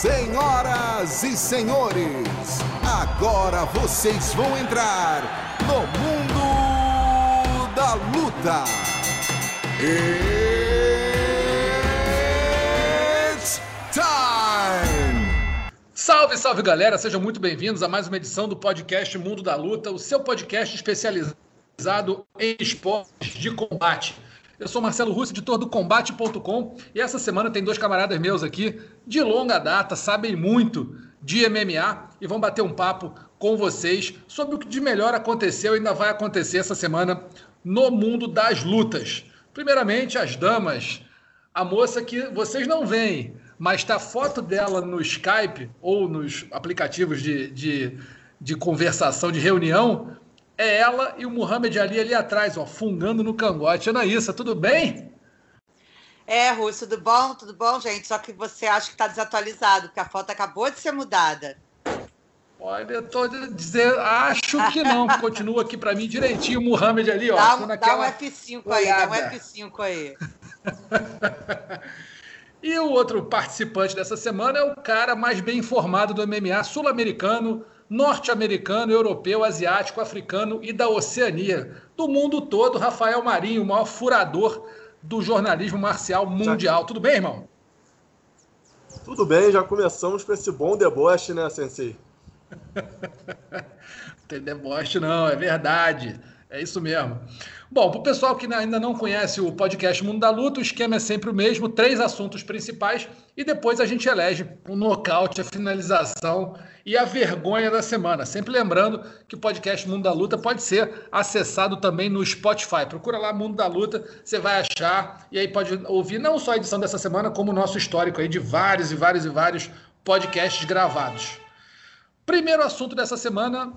Senhoras e senhores, agora vocês vão entrar no mundo da luta. It's time! Salve, salve galera, sejam muito bem-vindos a mais uma edição do podcast Mundo da Luta, o seu podcast especializado em esportes de combate. Eu sou Marcelo Russo, editor do Combate.com, e essa semana tem dois camaradas meus aqui, de longa data, sabem muito de MMA e vão bater um papo com vocês sobre o que de melhor aconteceu e ainda vai acontecer essa semana no mundo das lutas. Primeiramente, as damas. A moça que vocês não veem, mas a foto dela no Skype ou nos aplicativos de, de, de conversação, de reunião, é ela e o Muhammad Ali ali atrás, ó, fungando no cangote. Anaísa, tudo bem? É, Russo, tudo bom? Tudo bom, gente? Só que você acha que está desatualizado, porque a foto acabou de ser mudada. Olha, eu tô dizendo, acho que não. Continua aqui para mim direitinho o Muhammad ali, ó. Dá, um, dá um F5 aí, dá um F5 aí. e o outro participante dessa semana é o cara mais bem informado do MMA sul-americano, norte-americano, europeu, asiático, africano e da Oceania. Do mundo todo, Rafael Marinho, o maior furador do jornalismo marcial mundial. Tudo bem, irmão? Tudo bem, já começamos com esse bom deboche, né, Sensei? Tem deboche não, é verdade. É isso mesmo. Bom, para o pessoal que ainda não conhece o podcast Mundo da Luta, o esquema é sempre o mesmo: três assuntos principais e depois a gente elege o nocaute, a finalização e a vergonha da semana. Sempre lembrando que o podcast Mundo da Luta pode ser acessado também no Spotify. Procura lá Mundo da Luta, você vai achar e aí pode ouvir não só a edição dessa semana, como o nosso histórico aí de vários e vários e vários podcasts gravados. Primeiro assunto dessa semana,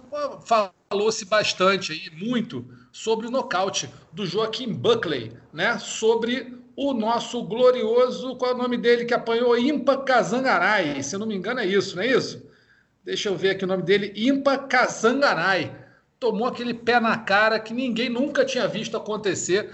falou-se bastante aí, muito, sobre o nocaute do Joaquim Buckley, né? Sobre o nosso glorioso, qual é o nome dele que apanhou? Impa Kazangarai, se eu não me engano é isso, não é isso? Deixa eu ver aqui o nome dele, Impa Kazangarai. Tomou aquele pé na cara que ninguém nunca tinha visto acontecer.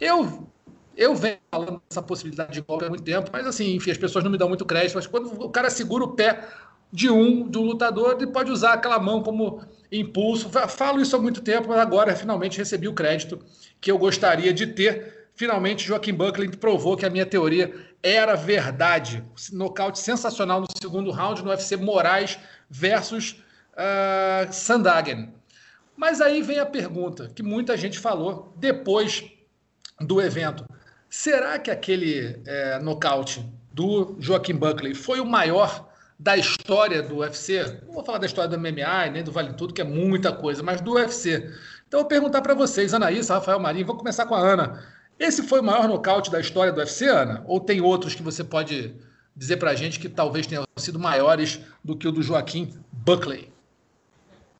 Eu eu venho falando dessa possibilidade de golpe há muito tempo, mas assim, enfim, as pessoas não me dão muito crédito, mas quando o cara segura o pé de um, de um lutador, ele pode usar aquela mão como impulso. Falo isso há muito tempo, mas agora finalmente recebi o crédito que eu gostaria de ter. Finalmente, Joaquim Buckley provou que a minha teoria era verdade. Nocaute sensacional no segundo round no UFC Moraes versus uh, Sandagen. Mas aí vem a pergunta que muita gente falou depois do evento. Será que aquele é, nocaute do Joaquim Buckley foi o maior da história do UFC, não vou falar da história do MMA nem do Vale Tudo, que é muita coisa, mas do UFC. Então eu vou perguntar para vocês, Anaísa, Rafael Marinho, vou começar com a Ana. Esse foi o maior nocaute da história do UFC, Ana? Ou tem outros que você pode dizer para a gente que talvez tenham sido maiores do que o do Joaquim Buckley?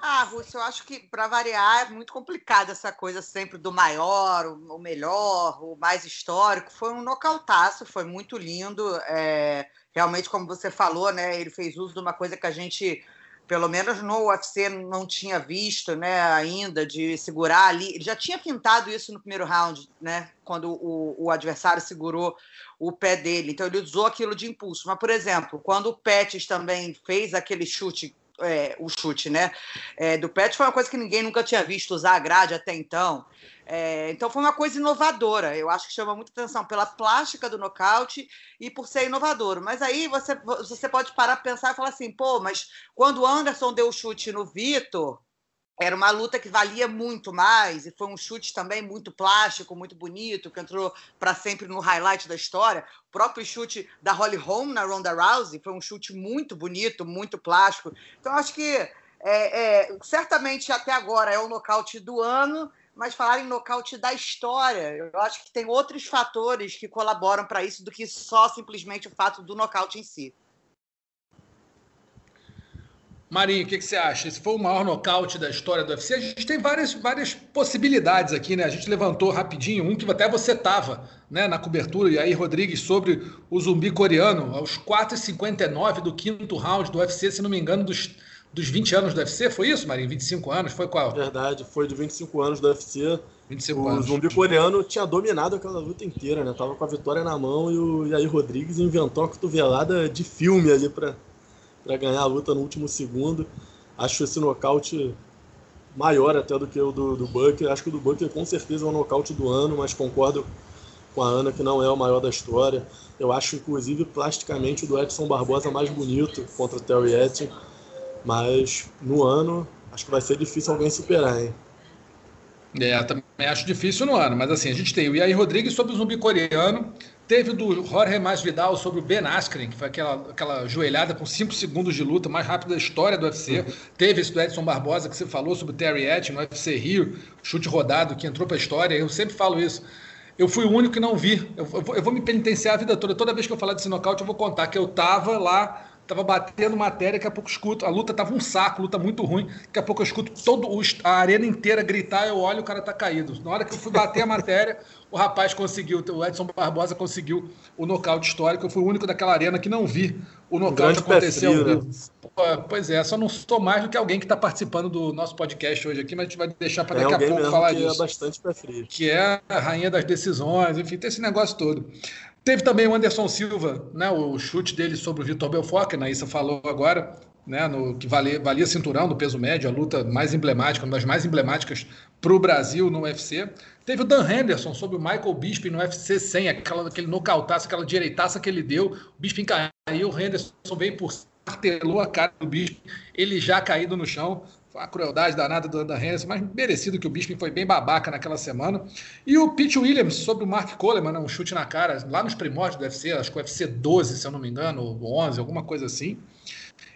Ah, Russo, eu acho que para variar é muito complicado essa coisa sempre do maior, o melhor, o mais histórico. Foi um nocautaço, foi muito lindo. É realmente, como você falou, né, ele fez uso de uma coisa que a gente, pelo menos no UFC, não tinha visto né, ainda, de segurar ali. Ele já tinha pintado isso no primeiro round, né, quando o, o adversário segurou o pé dele. Então, ele usou aquilo de impulso. Mas, por exemplo, quando o Pettis também fez aquele chute é, o chute, né? É, do Pet foi uma coisa que ninguém nunca tinha visto usar a grade até então. É, então foi uma coisa inovadora. Eu acho que chama muita atenção pela plástica do nocaute e por ser inovador. Mas aí você, você pode parar para pensar e falar assim, pô, mas quando o Anderson deu o chute no Vitor, era uma luta que valia muito mais e foi um chute também muito plástico, muito bonito, que entrou para sempre no highlight da história. O próprio chute da Holly Holm na Ronda Rousey foi um chute muito bonito, muito plástico. Então acho que é, é, certamente até agora é o nocaute do ano mas falar em nocaute da história, eu acho que tem outros fatores que colaboram para isso do que só simplesmente o fato do nocaute em si. Marinho, o que, que, você acha? Esse foi o maior nocaute da história do UFC? A gente tem várias, várias possibilidades aqui, né? A gente levantou rapidinho um que até você estava né, na cobertura, e aí Rodrigues, sobre o zumbi coreano, aos 4h59 do quinto round do UFC, se não me engano, dos dos 20 anos do UFC, foi isso, Marinho? 25 anos? Foi qual? Verdade, foi de 25 anos do UFC. 25 o anos. zumbi coreano tinha dominado aquela luta inteira, né? Tava com a vitória na mão e o Rodrigues inventou uma cotovelada de filme ali pra, pra ganhar a luta no último segundo. Acho esse nocaute maior até do que o do, do. Acho que o do Buck com certeza é o nocaute do ano, mas concordo com a Ana que não é o maior da história. Eu acho, inclusive, plasticamente o do Edson Barbosa mais bonito contra o Terry Etting. Mas no ano, acho que vai ser difícil alguém superar, hein? É, também acho difícil no ano, mas assim, a gente tem o Yair Rodrigues sobre o zumbi coreano, teve do Jorge Masvidal sobre o Ben Askren, que foi aquela, aquela joelhada com 5 segundos de luta mais rápida da história do UFC, teve esse do Edson Barbosa que você falou sobre o Terry Etting no UFC Rio, chute rodado que entrou para a história, eu sempre falo isso, eu fui o único que não vi, eu, eu, vou, eu vou me penitenciar a vida toda, toda vez que eu falar desse nocaute eu vou contar que eu tava lá tava batendo matéria, daqui a pouco escuto, a luta tava um saco, luta muito ruim, daqui a pouco eu escuto todo o, a arena inteira gritar, eu olho o cara tá caído. Na hora que eu fui bater a matéria, o rapaz conseguiu, o Edson Barbosa conseguiu o nocaute histórico, eu fui o único daquela arena que não vi o nocaute Um acontecer né? Pois é, só não sou mais do que alguém que está participando do nosso podcast hoje aqui, mas a gente vai deixar para É daqui a alguém pouco falar que é disso bastante pé frio. que é a rainha das decisões, enfim, tem esse negócio todo. Teve também o Anderson Silva, né, o chute dele sobre o Vitor Belfort, que a Naísa falou agora, né, no, que valia, valia cinturão do peso médio, a luta mais emblemática, uma das mais emblemáticas para o Brasil no UFC. Teve o Dan Henderson sobre o Michael Bisping no UFC 100, aquela, aquele nocautaço, aquela direitaça que ele deu, o Bisping caiu, o Henderson veio por martelou a cara do Bisping, ele já caído no chão, uma crueldade danada do Dan Henderson, mas merecido que o Bisping foi bem babaca naquela semana. E o Pete Williams sobre o Mark Coleman, né, um chute na cara, lá nos primórdios do UFC, acho que o UFC 12, se eu não me engano, ou 11, alguma coisa assim.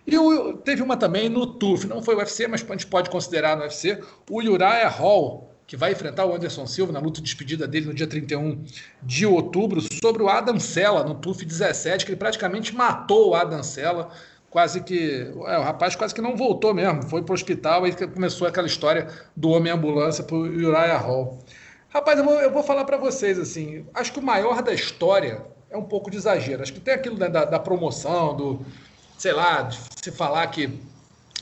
E o, teve uma também no TUF, não foi o UFC, mas a gente pode considerar no UFC, o Uriah Hall, que vai enfrentar o Anderson Silva na luta de despedida dele no dia 31 de outubro, sobre o Adam Sella no TUF 17, que ele praticamente matou o Adam Sella, quase que. É, o rapaz quase que não voltou mesmo, foi para o hospital e começou aquela história do homem-ambulância para o Uriah Hall. Rapaz, eu vou, eu vou falar para vocês assim, acho que o maior da história é um pouco de exagero. Acho que tem aquilo né, da, da promoção, do, sei lá, de se falar que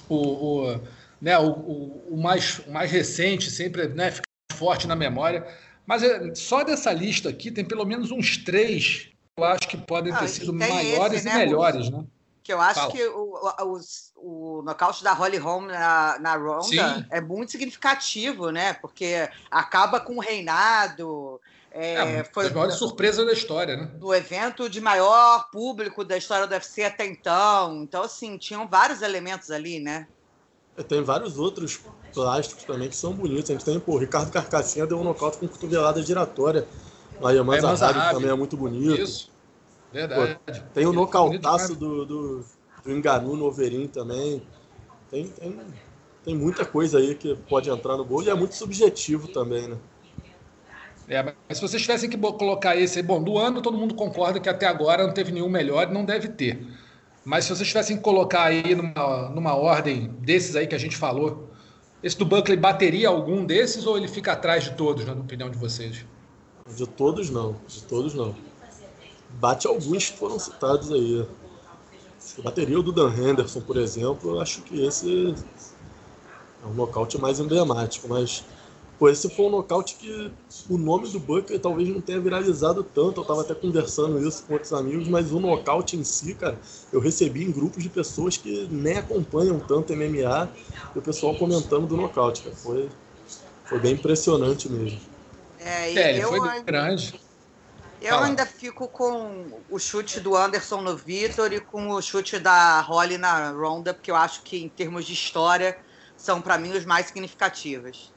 o, o, né, o, o, o mais, o mais recente sempre né, fica forte na memória. Mas é, só dessa lista aqui tem pelo menos uns três que eu acho que podem Ah, ter e sido maiores esse, e né, melhores, né? Que eu acho Fala. que o, o, o nocaute da Holly Holm na, na Ronda Sim. é muito significativo, né? Porque acaba com o reinado. é, É, uma foi das maiores surpresas da história, né? no evento de maior público da história do UFC até então. Então, assim, tinham vários elementos ali, né? É, Tem vários outros plásticos também que são bonitos. A gente tem, pô, o Ricardo Carcassinha deu um nocaute com cotovelada giratória. O Ayaman Ayaman Zahavi Zahavi. também é muito bonito. Isso. Verdade. Tem o nocautaço do, do, do Enganu no Overeem também. Tem, tem, tem muita coisa aí que pode entrar no bolo e é muito subjetivo também, né? É, mas se vocês tivessem que colocar esse aí, bom, do ano todo mundo concorda que até agora não teve nenhum melhor e não deve ter. Mas se vocês tivessem que colocar aí numa, numa ordem desses aí que a gente falou, esse do Buckley bateria algum desses ou ele fica atrás de todos, na opinião de vocês? De todos não, de todos não. Bate alguns que foram citados aí. A bateria do Dan Henderson, por exemplo, eu acho que esse é um nocaute mais emblemático, mas pô, esse foi um nocaute que o nome do Booker talvez não tenha viralizado tanto. Eu tava até conversando isso com outros amigos, mas o nocaute em si, cara, eu recebi em grupos de pessoas que nem acompanham tanto MMA e o pessoal comentando do nocaute, cara. Foi, foi bem impressionante mesmo. É, e É, ele eu, foi grande. Eu Fala. ainda fico com o chute do Anderson no Vitor e com o chute da Holly na Ronda, porque eu acho que, em termos de história, são, para mim, os mais significativos.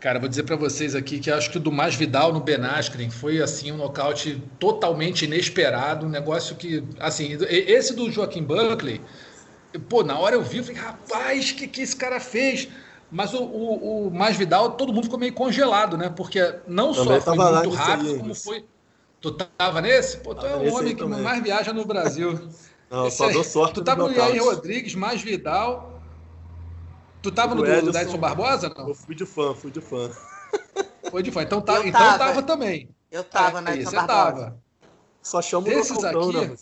Cara, vou dizer pra vocês aqui que acho que o do Masvidal no Ben Askren foi assim um nocaute totalmente inesperado, um negócio que, assim, esse do Joaquim Buckley, pô, na hora eu vi, eu falei, rapaz, o que, que esse cara fez? Mas o, o, o Masvidal, todo mundo ficou meio congelado, né? Porque não Também só foi muito aí, rápido, hein, como foi. Tu tava nesse? Pô, tu Tava é o homem aí que também. mais viaja no Brasil. Não, só aí- dou sorte Tu tava no Yair. Rodrigues, Masvidal. Tu tava no Do do, do Edson. Edson Barbosa, não? Eu fui de fã, fui de fã. Foi de fã. Então, tá, Eu então tava. tava também. Eu tava na Aí, Edson Barbosa. tava. Só chamo o Desses aqui, né?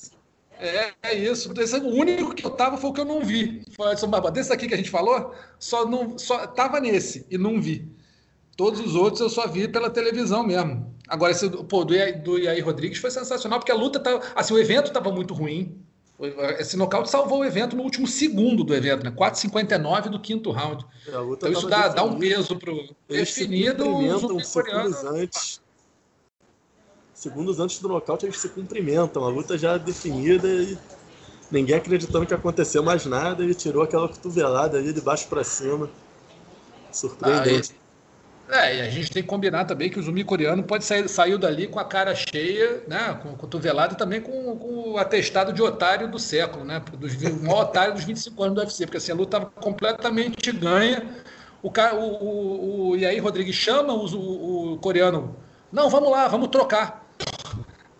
É, é isso. Esse, o único que eu tava foi o que eu não vi. Foi o Edson Barbosa. Desse aqui que a gente falou, só não, só tava nesse e não vi. Todos os outros eu só vi pela televisão mesmo. Agora, esse pô, do, do Iair Rodrigues foi sensacional, porque a luta tava. Assim, o evento estava muito ruim. Esse nocaute salvou o evento no último segundo do evento, né? 4,59 do quinto round. É, então isso dá, dá, um peso pro definido. Segundos antes. Segundos antes do nocaute, eles se cumprimentam. A luta já definida e ninguém acreditando que aconteceu mais nada. Ele tirou aquela cotovelada ali de baixo para cima. Surpreendente. Ah, é, e a gente tem que combinar também que o zumbi coreano pode sair saiu dali com a cara cheia, né, com cotovelada e também com, com, o atestado de otário do século, né, dos, o maior otário dos 25 anos do UFC, porque assim, a luta estava completamente ganha. O, o, o, o Yair Rodrigues chama o, o, o coreano, não, vamos lá, vamos trocar.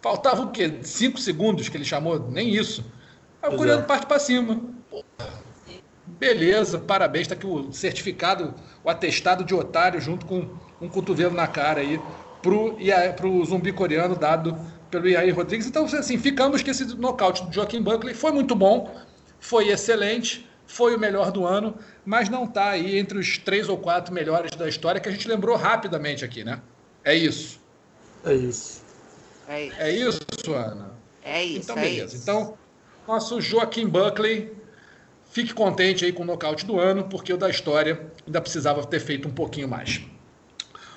Faltava o quê? Cinco segundos que ele chamou? Nem isso. Aí o coreano é. parte para cima. Beleza, parabéns. Está aqui o certificado, o atestado de otário, junto com um cotovelo na cara aí, para o zumbi coreano dado pelo Iair Rodrigues. Então, assim, ficamos que esse nocaute do Joaquim Buckley foi muito bom, foi excelente, foi o melhor do ano, mas não está aí entre os três ou quatro melhores da história que a gente lembrou rapidamente aqui, né? É isso. É isso. É isso, é isso Ana? É isso. Então, é beleza. Então, nosso Joaquim Buckley Fique contente aí com o nocaute do ano, porque o da história ainda precisava ter feito um pouquinho mais.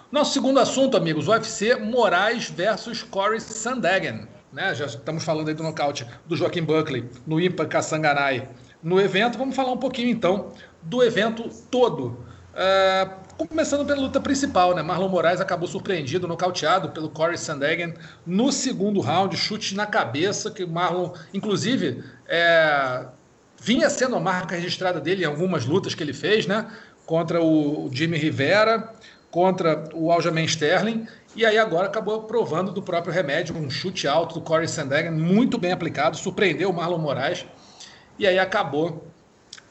Nosso segundo assunto, amigos, o UFC Moraes versus Corey Sandhagen. Né? Já estamos falando aí do nocaute do Joaquim Buckley no Impa Kassanganai no evento. Vamos falar um pouquinho então do evento todo. Uh, começando pela luta principal, né? Marlon Moraes acabou surpreendido, nocauteado pelo Corey Sandhagen no segundo round, chute na cabeça, que o Marlon, inclusive, é, vinha sendo a marca registrada dele em algumas lutas que ele fez, né? Contra o Jimmy Rivera, contra o Aljamain Sterling, e aí agora acabou provando do próprio remédio, um chute alto do Corey Sandhagen, muito bem aplicado, surpreendeu o Marlon Moraes, e aí acabou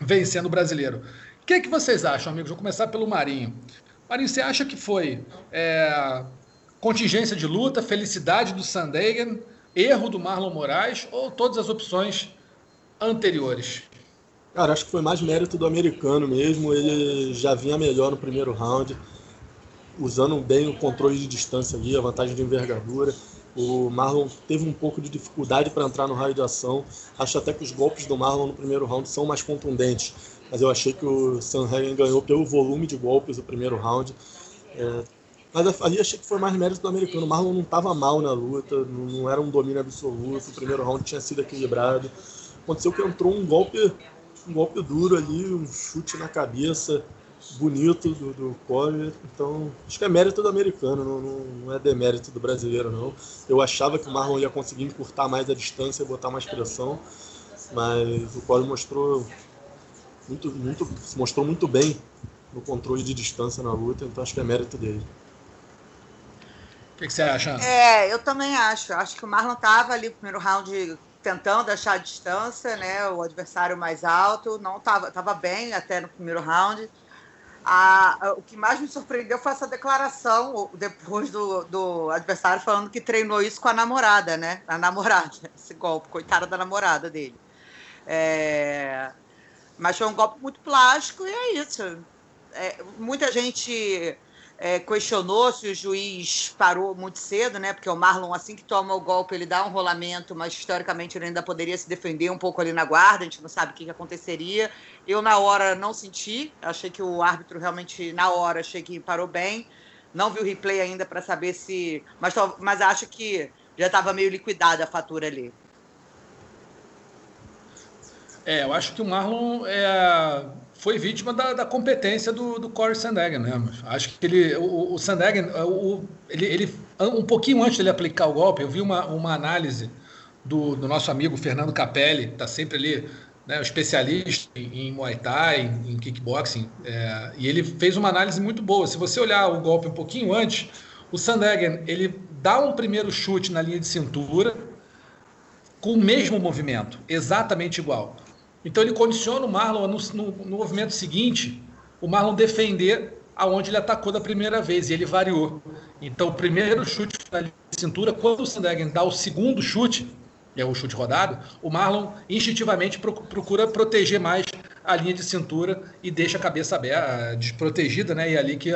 vencendo o brasileiro. Que, que vocês acham, amigos? Vou começar pelo Marinho. Marinho, você acha que foi é, contingência de luta, felicidade do Sandhagen, erro do Marlon Moraes, ou todas as opções anteriores? Cara, acho que foi mais mérito do americano mesmo. Ele já vinha melhor no primeiro round, usando bem o controle de distância ali, a vantagem de envergadura. O Marlon teve um pouco de dificuldade para entrar no raio de ação. Acho até que os golpes do Marlon no primeiro round são mais contundentes. Mas eu achei que o Sanhagen ganhou pelo volume de golpes no primeiro round. É, mas ali achei que foi mais mérito do americano. O Marlon não estava mal na luta, não era um domínio absoluto. O primeiro round tinha sido equilibrado aconteceu que entrou um golpe, um golpe duro ali, um chute na cabeça bonito do, do Corey. Então, acho que é mérito do americano, não, não, não, é demérito do brasileiro, não. Eu achava que o Marlon ia conseguir encurtar mais a distância e botar mais pressão, mas o Corey mostrou muito, muito, se mostrou muito bem no controle de distância na luta, então acho que é mérito dele. O que, que, você acha? É, eu também acho. Acho que o Marlon estava ali no primeiro round tentando achar a distância, né? O adversário mais alto, não estava tava bem até no primeiro round. A, o que mais me surpreendeu foi essa declaração depois do, do adversário falando que treinou isso com a namorada, né? A namorada, esse golpe, coitada da namorada dele. É, mas foi um golpe muito plástico e é isso. É, muita gente é, questionou se o juiz parou muito cedo, né? Porque o Marlon, assim que toma o golpe, ele dá um rolamento, mas historicamente ele ainda poderia se defender um pouco ali na guarda, a gente não sabe o que, que aconteceria. Eu, na hora, não senti, achei que o árbitro realmente, na hora, achei que parou bem. Não vi o replay ainda para saber se. Mas, mas acho que já estava meio liquidada a fatura ali. É, eu acho que o Marlon é foi vítima da, da competência do, do Corey Sandhagen mesmo. Acho que ele, o, o o, ele, ele, um pouquinho antes de ele aplicar o golpe, eu vi uma, uma análise do, do nosso amigo Fernando Capelli, está sempre ali, né, um especialista em, em Muay Thai, em, em kickboxing, é, e ele fez uma análise muito boa. Se você olhar o golpe um pouquinho antes, o Sandhagen, ele dá um primeiro chute na linha de cintura com o mesmo movimento, exatamente igual. Então ele condiciona o Marlon no, no, no movimento seguinte, o Marlon defender aonde ele atacou da primeira vez, e ele variou. Então o primeiro chute na cintura, quando o Sandhagen dá o segundo chute, é o chute rodado, o Marlon instintivamente procura proteger mais a linha de cintura e deixa a cabeça aberta, desprotegida, né? E é ali que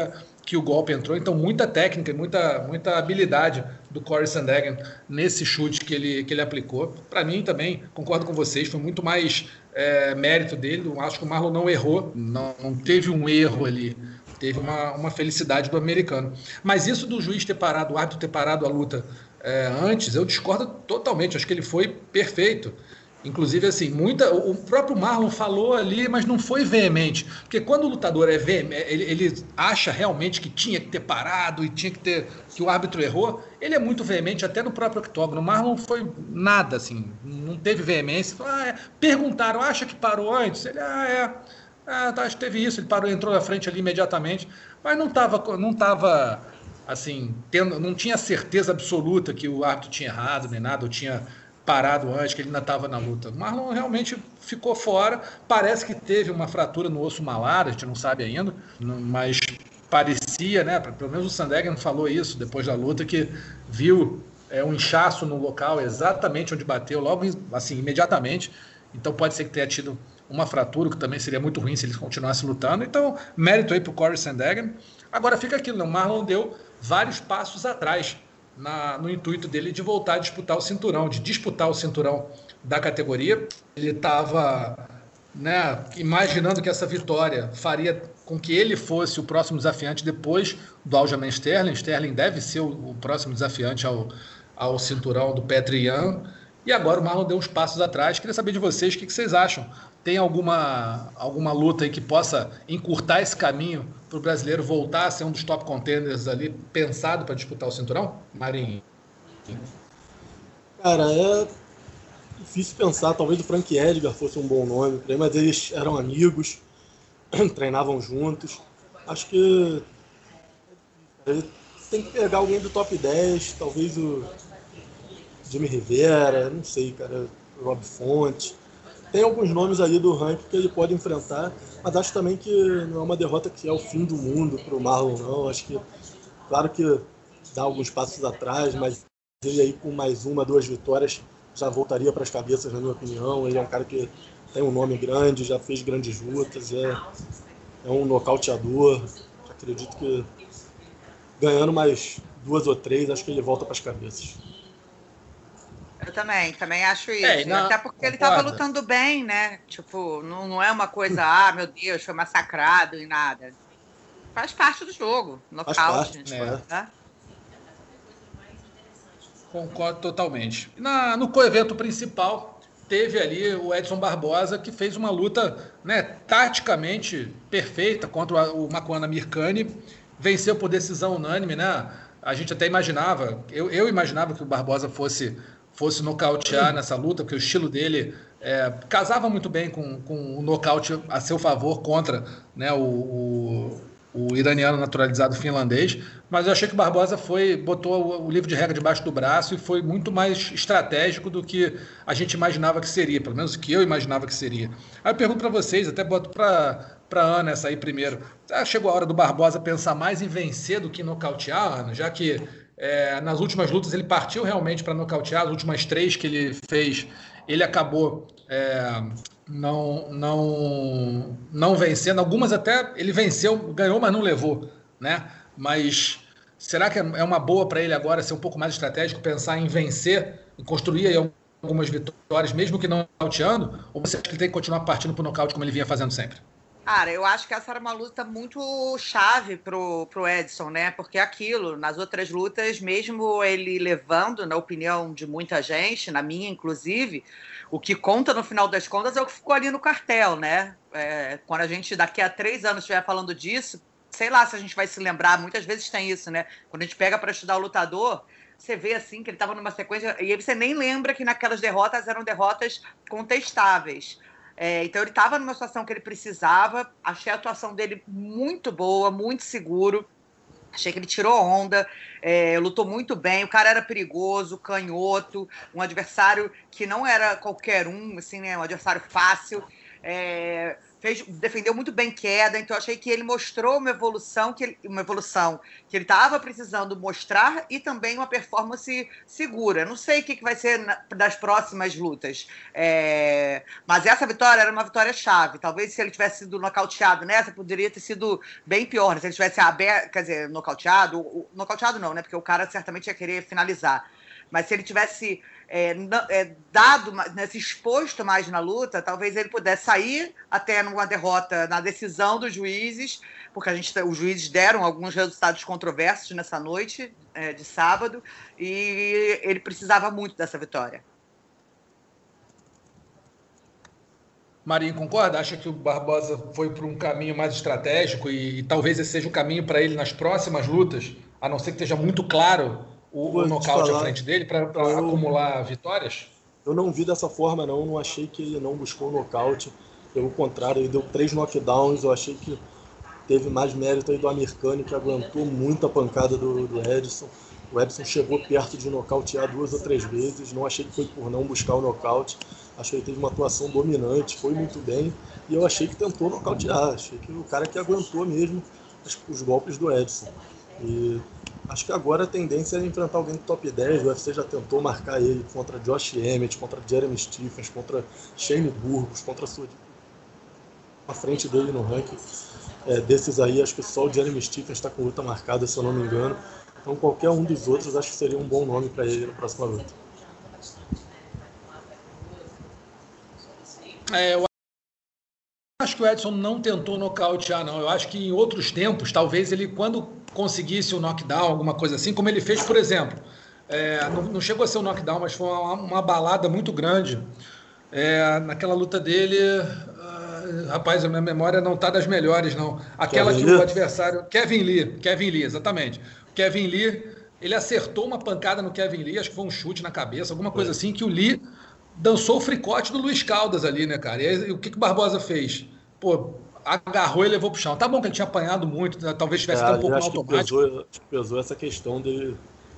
que o golpe entrou. Então, muita técnica e muita, muita habilidade do Corey Sandhagen nesse chute que ele, que ele aplicou. Para mim, também, concordo com vocês, foi muito mais é, mérito dele. Eu acho que o Marlon não errou, não, não teve um erro ali. Teve uma, uma felicidade do americano. Mas isso do juiz ter parado, o árbitro ter parado a luta é, antes, eu discordo totalmente. Acho que ele foi perfeito. Inclusive, assim, muita. O próprio Marlon falou ali, mas não foi veemente. Porque quando o lutador é veemente, ele, ele, acha realmente que tinha que ter parado e tinha que ter. que o árbitro errou, ele é muito veemente, até no próprio octógono. O Marlon foi nada, assim, não teve veemência. Ah, é. Perguntaram, acha que parou antes? Ele, ah, é. Ah, tá, acho que teve isso, ele parou, entrou na frente ali imediatamente, mas não estava, não tava, assim, tendo, não tinha certeza absoluta que o árbitro tinha errado nem nada, ou tinha parado antes, que ele ainda estava na luta. O Marlon realmente ficou fora. Parece que teve uma fratura no osso malar, a gente não sabe ainda, mas parecia, né? Pelo menos o Sandegen falou isso depois da luta, que viu é, um inchaço no local exatamente onde bateu, logo assim, imediatamente. Então pode ser que tenha tido uma fratura, que também seria muito ruim se ele continuasse lutando. Então, mérito aí para o Corey Sandegen. Agora fica aquilo, né? o Marlon deu vários passos atrás na, no intuito dele de voltar a disputar o cinturão, de disputar o cinturão da categoria. Ele estava né, imaginando que essa vitória faria com que ele fosse o próximo desafiante depois do Aljamain Sterling. Sterling deve ser o, o próximo desafiante ao, ao cinturão do Petri Yan. E agora o Marlon deu uns passos atrás. Queria saber de vocês o que, que vocês acham. Tem alguma, alguma luta aí que possa encurtar esse caminho para o brasileiro voltar a ser um dos top contenders ali, pensado para disputar o cinturão? Marinho. Cara, é difícil pensar. Talvez o Frank Edgar fosse um bom nome, mas eles eram amigos, treinavam juntos. Acho que tem que pegar alguém do top 10, talvez o Jimmy Rivera, não sei, cara, Rob Fonte tem alguns nomes ali do ranking que ele pode enfrentar, mas acho também que não é uma derrota que é o fim do mundo para o Marlon, não. Acho que, claro que dá alguns passos atrás, mas ele aí com mais uma, duas vitórias já voltaria para as cabeças, na minha opinião. Ele é um cara que tem um nome grande, já fez grandes lutas, é, é um nocauteador. Acredito que ganhando mais duas ou três, acho que ele volta para as cabeças. Eu também, também acho isso. É, não, Até porque ele estava lutando bem, né? Tipo, não, não é uma coisa, ah, meu Deus, foi massacrado e nada. Faz parte do jogo, nocaute. Né? É. Concordo totalmente. Na, no coevento principal, teve ali o Edson Barbosa, que fez uma luta né, taticamente perfeita contra o Macuana Mirkani. Venceu por decisão unânime, né? A gente até imaginava, eu, eu imaginava que o Barbosa fosse fosse nocautear nessa luta, porque o estilo dele é, casava muito bem com, com o nocaute a seu favor contra né, o, o, o, iraniano naturalizado finlandês. Mas eu achei que Barbosa foi, botou o, livro de regra debaixo do braço e foi muito mais estratégico do que a gente imaginava que seria, pelo menos que eu imaginava que seria. Aí eu pergunto para vocês, até boto para para Ana essa aí primeiro. chegou a hora do Barbosa pensar mais em vencer do que nocautear, Ana, já que é, nas últimas lutas ele partiu realmente para nocautear, as últimas três que ele fez, ele acabou é, não, não, não vencendo. Algumas até ele venceu, ganhou, mas não levou. Né? Mas será que é uma boa para ele agora ser um pouco mais estratégico, pensar em vencer, em construir algumas vitórias, mesmo que não nocauteando? Ou você acha que ele tem que continuar partindo para o nocaute como ele vinha fazendo sempre? Cara, eu acho que essa era uma luta muito chave pro, pro Edson, né? Porque aquilo, nas outras lutas, mesmo ele levando, na opinião de muita gente, na minha inclusive, o que conta no final das contas é o que ficou ali no cartel, né? É, quando a gente daqui a três anos estiver falando disso, sei lá se a gente vai se lembrar, muitas vezes tem isso, né? Quando a gente pega para estudar o lutador, você vê assim que ele estava numa sequência, e você nem lembra que naquelas derrotas eram derrotas contestáveis. É, então ele estava numa situação que ele precisava. Achei a atuação dele muito boa, muito seguro. Achei que ele tirou onda, é, lutou muito bem. O cara era perigoso, canhoto, um adversário que não era qualquer um, assim, né? Um adversário fácil. É, fez, defendeu muito bem queda, então achei que ele mostrou uma evolução que ele, uma evolução que ele estava precisando mostrar e também uma performance segura. Não sei o que, que vai ser na, das próximas lutas, é, mas essa vitória era uma vitória chave. Talvez se ele tivesse sido nocauteado nessa, poderia ter sido bem pior. Né? Se ele tivesse aberto, quer dizer, nocauteado, nocauteado não, né? Porque o cara certamente ia querer finalizar. Mas se ele tivesse é, é, dado, né, se exposto mais na luta, talvez ele pudesse sair até numa derrota na decisão dos juízes, porque a gente, os juízes deram alguns resultados controversos nessa noite é, de sábado, e ele precisava muito dessa vitória. Marinho, concorda? Acha que o Barbosa foi por um caminho mais estratégico e, e talvez esse seja o caminho para ele nas próximas lutas, a não ser que esteja muito claro o, o nocaute à frente dele para acumular vitórias? Eu não vi dessa forma, não. Não achei que ele não buscou o nocaute. Pelo contrário, ele deu três knockdowns. Eu achei que teve mais mérito aí do americano, que aguentou muita pancada do, do Edson. O Edson chegou perto de nocautear duas ou três vezes. Não achei que foi por não buscar o nocaute. Achei que teve uma atuação dominante, foi muito bem. E eu achei que tentou nocautear. Achei que o cara que aguentou mesmo os golpes do Edson. E Acho que agora a tendência é enfrentar alguém do top 10. O UFC já tentou marcar ele contra Josh Emmett, contra Jeremy Stephens, contra Shane Burgos, contra Sud. À frente dele no ranking. É, desses aí, acho que só o Jeremy Stephens está com luta marcada, se eu não me engano. Então, qualquer um dos outros acho que seria um bom nome para ele na próxima luta. É, eu acho que o Edson não tentou nocautear, não. Eu acho que em outros tempos, talvez ele, quando conseguisse o um knockdown, alguma coisa assim, como ele fez, por exemplo. É, não, não, chegou a ser um knockdown, mas foi uma, uma balada muito grande. É, naquela luta dele, uh, rapaz, a minha memória não está das melhores, não. Aquela Kevin que Lee? o adversário. Kevin Lee, Kevin Lee, exatamente. Kevin Lee, ele acertou uma pancada no Kevin Lee, acho que foi um chute na cabeça, alguma coisa assim, que o Lee dançou o fricote do Luiz Caldas ali, né, cara? E aí, o que, que o Barbosa fez? Pô, agarrou e levou pro chão. Tá bom que ele tinha apanhado muito, né? talvez tivesse é, até um pouco automático. Pesou, pesou, essa questão de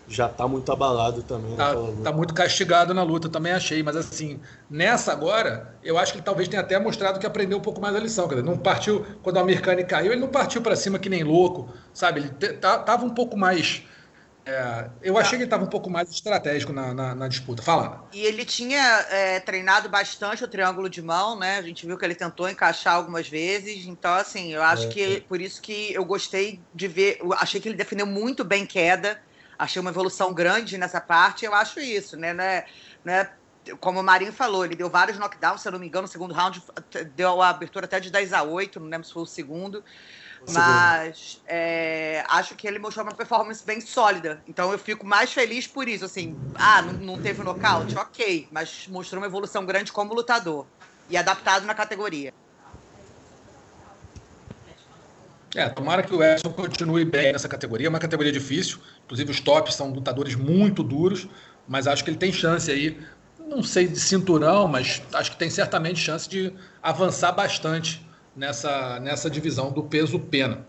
já tá muito abalado também. Tá, tá, muito castigado na luta, também achei. Mas assim, nessa agora, eu acho que ele talvez tenha até mostrado que aprendeu um pouco mais a lição. Quer dizer, não partiu, quando o Americani caiu, ele não partiu para cima que nem louco, sabe? Ele tava um pouco mais é, eu achei que ele estava um pouco mais estratégico na, na, na disputa. Fala. E ele tinha é, treinado bastante o triângulo de mão, né? A gente viu que ele tentou encaixar algumas vezes. Então, assim, eu acho é, que por isso que eu gostei de ver. achei que ele defendeu muito bem queda. Achei uma evolução grande nessa parte. Eu acho isso, né? né, né como o Marinho falou, ele deu vários knockdowns, se eu não me engano, no segundo round deu a abertura até de 10 a 8, não lembro se foi o segundo. Mas é, acho que ele mostrou uma performance bem sólida. Então eu fico mais feliz por isso. Assim, ah, não, não teve nocaute? Ok. Mas mostrou uma evolução grande como lutador. E adaptado na categoria. É, tomara que o Edson continue bem nessa categoria. É uma categoria difícil. Inclusive, os tops são lutadores muito duros. Mas acho que ele tem chance aí. Não sei de cinturão, mas acho que tem certamente chance de avançar bastante nessa, nessa divisão do peso pena.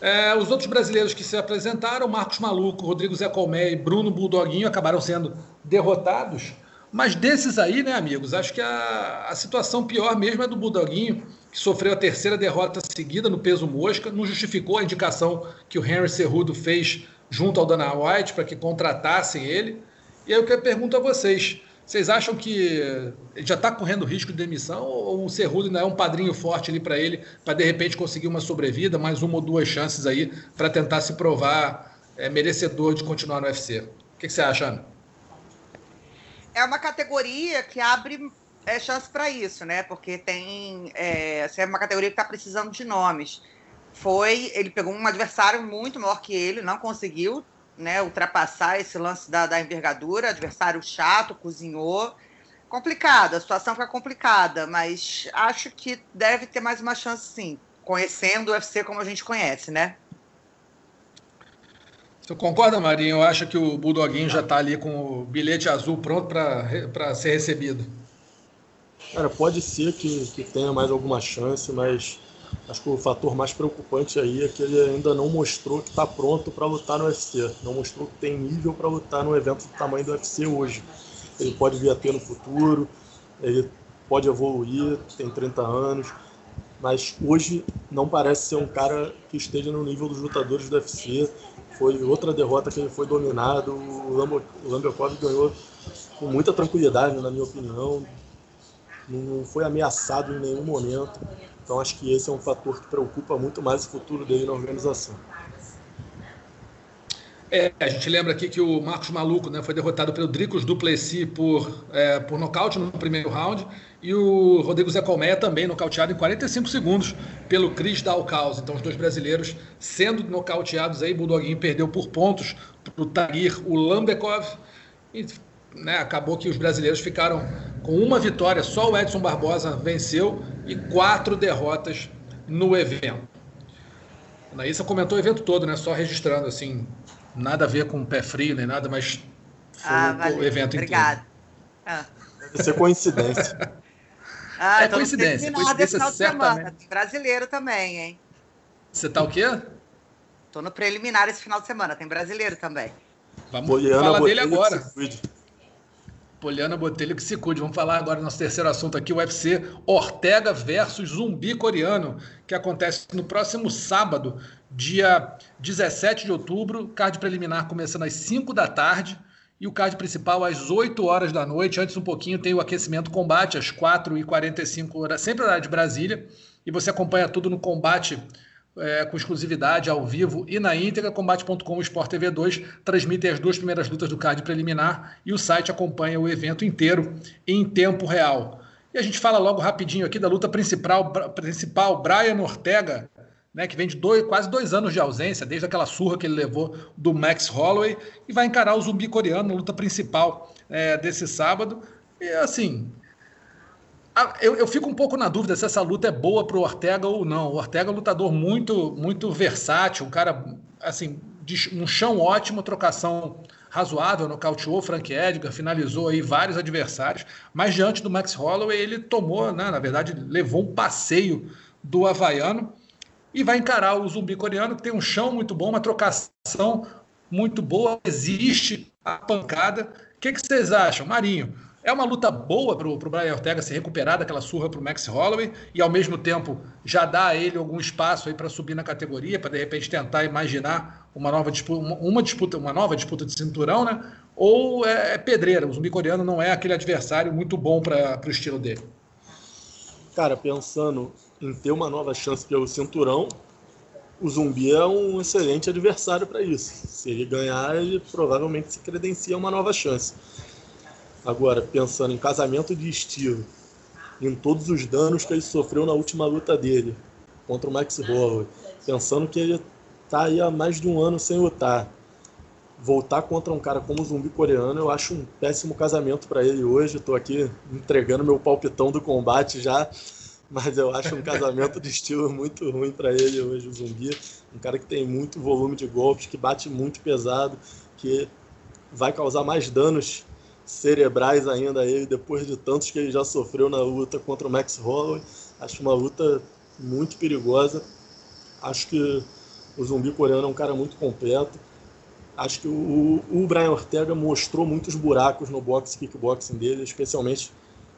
É, os outros brasileiros que se apresentaram, Marcos Maluco, Rodrigo Zé Colmé e Bruno Buldoguinho, acabaram sendo derrotados. Mas desses aí, né, amigos, acho que a, a situação pior mesmo é do Buldoguinho, que sofreu a terceira derrota seguida no peso mosca, não justificou a indicação que o Henry Cerrudo fez junto ao Dana White para que contratassem ele. E aí eu quero pergunto a vocês, vocês acham que ele já está correndo risco de demissão ou o Cerrudo ainda é um padrinho forte ali para ele, para de repente conseguir uma sobrevida, mais uma ou duas chances aí para tentar se provar é, merecedor de continuar no UFC? O que, você acha, Ana? É uma categoria que abre é, chance para isso, né? Porque tem. É, é uma categoria que está precisando de nomes. Foi. Ele pegou um adversário muito maior que ele, não conseguiu né, ultrapassar esse lance da, da envergadura, adversário chato, cozinhou. Complicado, a situação fica complicada, mas acho que deve ter mais uma chance sim, conhecendo o UFC como a gente conhece, né? Você concorda, Marinho? Eu acho que o Bulldoguinho já está ali com o bilhete azul pronto para ser recebido. Cara, pode ser que, que tenha mais alguma chance, mas Acho que o fator mais preocupante aí é que ele ainda não mostrou que está pronto para lutar no UFC. Não mostrou que tem nível para lutar no evento do tamanho do UFC hoje. Ele pode vir a ter no futuro, ele pode evoluir, tem 30 anos, mas hoje não parece ser um cara que esteja no nível dos lutadores do UFC. Foi outra derrota que ele foi dominado. O Lamberkov ganhou com muita tranquilidade, na minha opinião. Não foi ameaçado em nenhum momento. Então acho que esse é um fator que preocupa muito mais o futuro dele na organização. É, a gente lembra aqui que o Marcos Maluco né, foi derrotado pelo Dricos Duplessis por, é, por nocaute no primeiro round e o Rodrigo Zé Colmeia também nocauteado em 45 segundos pelo Cris Dalcaus. Então os dois brasileiros sendo nocauteados aí, Bulldoguinho perdeu por pontos para o Tagir Ulambekov né, acabou que os brasileiros ficaram com uma vitória, só o Edson Barbosa venceu e quatro derrotas no evento. A Anaísa comentou o evento todo, né? Só registrando assim, Nada a ver com pé frio nem nada, mas foi ah, o evento Obrigado. inteiro. Ah. Deve ser coincidência. ah, é coincidência. coincidência final certamente. semana. Tem brasileiro também, hein? Você tá o quê? Tô no preliminar esse final de semana. Tem brasileiro também. Vamos Poliana falar dele agora. Poliana Botelho que se cuide. Vamos falar agora do nosso terceiro assunto aqui, o UFC Ortega versus Zumbi Coreano, que acontece no próximo sábado, dia 17 de outubro, card preliminar começando às 5 da tarde e o card principal às 8 horas da noite. Antes um pouquinho tem o aquecimento combate às 4h45 horas, sempre horário de Brasília. E você acompanha tudo no combate é, com exclusividade ao vivo e na íntegra. Combate.com Sport TV 2 transmitem as duas primeiras lutas do card preliminar e o site acompanha o evento inteiro em tempo real. E a gente fala logo rapidinho aqui da luta principal, principal Brian Ortega né, que vem de dois, quase dois anos de ausência, desde aquela surra que ele levou do Max Holloway, e vai encarar o zumbi coreano na luta principal é, desse sábado. E assim, eu, eu, fico um pouco na dúvida se essa luta é boa para o Ortega ou não. O Ortega é um lutador muito, muito versátil, um cara assim, de um chão ótimo, trocação razoável, nocauteou Frank Edgar, finalizou aí vários adversários, mas diante do Max Holloway ele tomou, né, na verdade, levou um passeio do havaiano e vai encarar o zumbi coreano, que tem um chão muito bom, uma trocação muito boa, existe a pancada. O que, que vocês acham? Marinho, é uma luta boa para o Brian Ortega se recuperar daquela surra para o Max Holloway e, ao mesmo tempo, já dá a ele algum espaço aí para subir na categoria, para de repente tentar imaginar uma nova disputa, uma, disputa, uma nova disputa de cinturão, né? Ou é, é pedreira? O zumbi coreano não é aquele adversário muito bom para o estilo dele. Cara, pensando em ter uma nova chance pelo cinturão, o Zumbi é um excelente adversário para isso. Se ele ganhar, ele provavelmente se credencia uma nova chance. Agora, pensando em casamento de estilo, em todos os danos que ele sofreu na última luta dele contra o Max Holloway, pensando que ele está aí há mais de um ano sem lutar, voltar contra um cara como o Zumbi coreano, eu acho um péssimo casamento para ele hoje. Estou aqui entregando meu palpitão do combate já mas eu acho um casamento de estilo muito ruim para ele hoje, o Zumbi. Um cara que tem muito volume de golpes, que bate muito pesado, que vai causar mais danos cerebrais ainda ele, depois de tantos que ele já sofreu na luta contra o Max Holloway. Acho uma luta muito perigosa. Acho que o Zumbi coreano é um cara muito completo. Acho que o, o Brian Ortega mostrou muitos buracos no boxe kickboxing dele, especialmente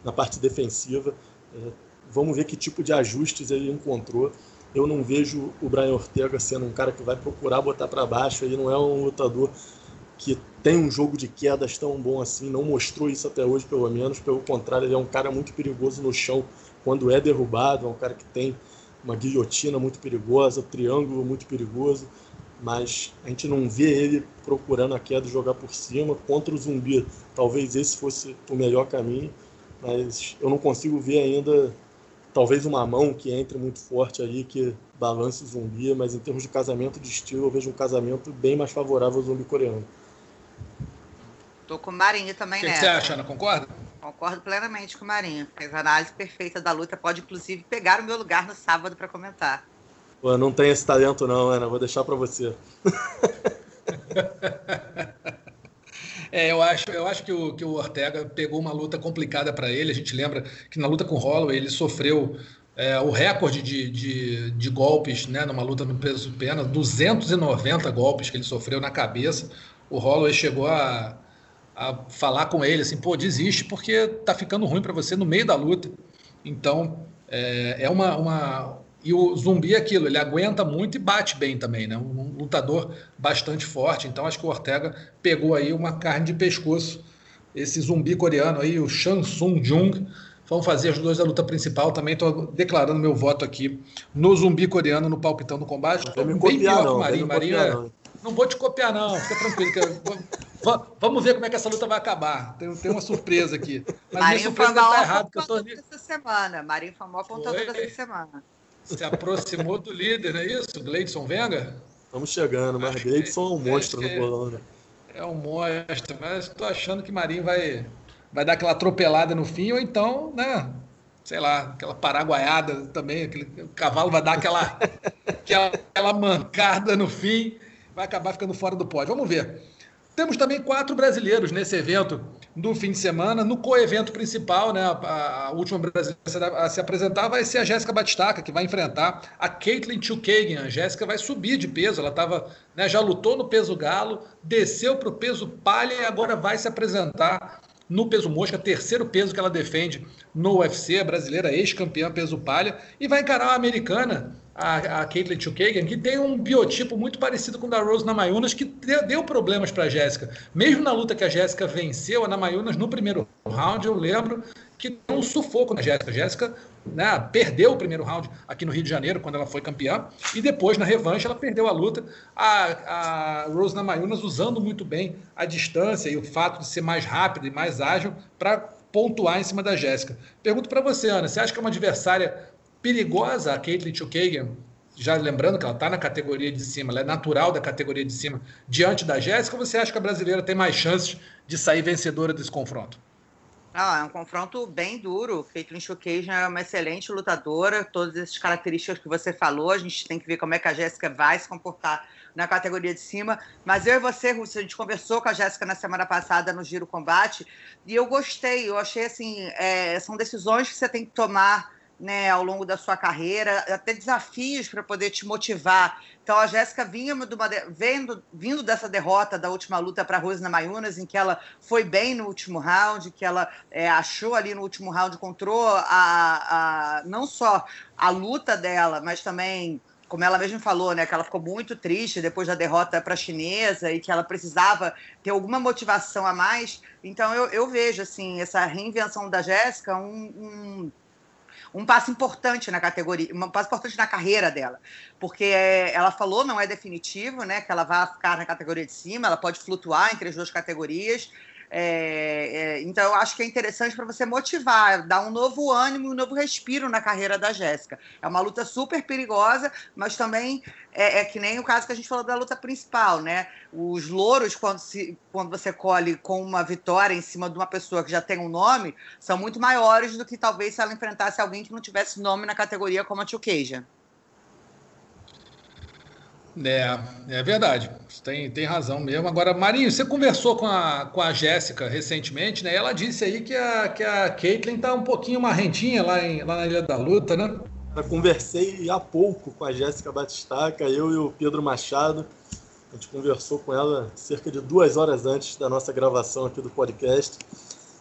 na parte defensiva. É, Vamos ver que tipo de ajustes ele encontrou. Eu não vejo o Brian Ortega sendo um cara que vai procurar botar para baixo. Ele não é um lutador que tem um jogo de quedas tão bom assim. Não mostrou isso até hoje, pelo menos. Pelo contrário, ele é um cara muito perigoso no chão quando é derrubado. É um cara que tem uma guilhotina muito perigosa, triângulo muito perigoso. Mas a gente não vê ele procurando a queda jogar por cima. Contra o zumbi, talvez esse fosse o melhor caminho. Mas eu não consigo ver ainda talvez uma mão que entre muito forte ali, que balance o zumbi, mas em termos de casamento de estilo, eu vejo um casamento bem mais favorável ao zumbi coreano. Tô com o Marinho também, né? O que você acha, Ana? Concorda? Concordo plenamente com o Marinho. Fez a análise perfeita da luta, pode inclusive pegar o meu lugar no sábado para comentar. Pô, não tem esse talento não, Ana, vou deixar para você. É, eu acho, eu acho que, o, que o Ortega pegou uma luta complicada para ele. A gente lembra que na luta com o Holloway ele sofreu é, o recorde de, de, de, golpes né, numa luta no peso pena, 290 golpes que ele sofreu na cabeça. O Holloway chegou a, a falar com ele assim, pô, desiste porque tá ficando ruim para você no meio da luta. Então, É, é uma, uma. E o zumbi é aquilo, ele aguenta muito e bate bem também, né? Um, um lutador bastante forte. Então acho que o Ortega pegou aí uma carne de pescoço. Esse zumbi coreano aí, o Shang Tsung Jung, vão fazer as duas da luta principal. Também estou declarando meu voto aqui no zumbi coreano no palpitão do combate. Não bem copiar, pior não, que o Marinho. Marinho é... não. vou te copiar, não, fica tranquilo. Vamos ver como é que essa luta vai acabar. Tem, tem uma surpresa aqui. Mas Marinho minha surpresa está errada. Que eu tô... dessa semana. Marinho foi a apontador dessa semana. Se aproximou do líder, não é isso? Gleidson Venga? Estamos chegando, mas Gleidson é um monstro no bolão, né? É um monstro, mas estou achando que Marinho vai, vai dar aquela atropelada no fim, ou então, né? Sei lá, aquela paraguaiada também, aquele o cavalo vai dar aquela, aquela, aquela mancada no fim, vai acabar ficando fora do pódio. Vamos ver. Temos também quatro brasileiros nesse evento do fim de semana. No co-evento principal, né, a, a, última brasileira a se apresentar vai ser a Jéssica Batistaca, que vai enfrentar a Caitlin Chukagan. A Jéssica vai subir de peso, ela tava, né, já lutou no peso galo, desceu para o peso palha e agora vai se apresentar no peso mosca, terceiro peso que ela defende no UFC, a brasileira ex-campeã peso palha, e vai encarar a americana, a, a Caitlin Chukagan, que tem um biotipo muito parecido com o da Rose Namayunas, que deu, deu problemas para a Jéssica. Mesmo na luta que a Jéssica venceu a Namayunas no primeiro round, eu lembro que deu um sufoco na Jéssica. Jéssica né, perdeu o primeiro round aqui no Rio de Janeiro, quando ela foi campeã, e depois, na revanche, ela perdeu a luta. A, a Rose Namayunas usando muito bem a distância e o fato de ser mais rápida e mais ágil para pontuar em cima da Jéssica. Pergunto para você, Ana, você acha que é uma adversária perigosa a Caitlyn Chukagan? Já lembrando que ela está na categoria de cima, ela é natural da categoria de cima, diante da Jéssica, você acha que a brasileira tem mais chances de sair vencedora desse confronto? Ah, é um confronto bem duro. Caitlyn Chukagian é uma excelente lutadora, todas essas características que você falou, a gente tem que ver como é que a Jéssica vai se comportar na categoria de cima. Mas eu e você, Rússia, a gente conversou com a Jéssica na semana passada no Giro Combate e eu gostei. Eu achei assim, é, são decisões que você tem que tomar né, ao longo da sua carreira, até desafios para poder te motivar. Então a Jéssica vinha de uma, vendo, vindo dessa derrota da última luta para Rosna Mayunas, em que ela foi bem no último round, que ela é, achou ali no último round, encontrou a, a, não só a luta dela, mas também como ela mesma falou, né, que ela ficou muito triste depois da derrota para a chinesa e que ela precisava ter alguma motivação a mais. Então eu, eu vejo assim essa reinvenção da Jéssica um, um um passo importante na categoria, um passo importante na carreira dela, porque ela falou, não é definitivo, né, que ela vai ficar na categoria de cima, ela pode flutuar entre as duas categorias, é, é, então, eu acho que é interessante para você motivar, dar um novo ânimo, um novo respiro na carreira da Jéssica. É uma luta super perigosa, mas também é, é, que nem o caso que a gente falou da luta principal, né? Os louros, quando, se, quando você colhe com uma vitória em cima de uma pessoa que já tem um nome, são muito maiores do que talvez se ela enfrentasse alguém que não tivesse nome na categoria como a Tio É, é verdade. Tem, tem razão mesmo. Agora, Marinho, você conversou com a, com a Jéssica recentemente, né? Ela disse aí que a, que a Caitlyn tá um pouquinho marrentinha lá, em, lá na Ilha da Luta, né? Eu conversei há pouco com a Jéssica Batistaca, eu e o Pedro Machado. A gente conversou com ela cerca de duas horas antes da nossa gravação aqui do podcast.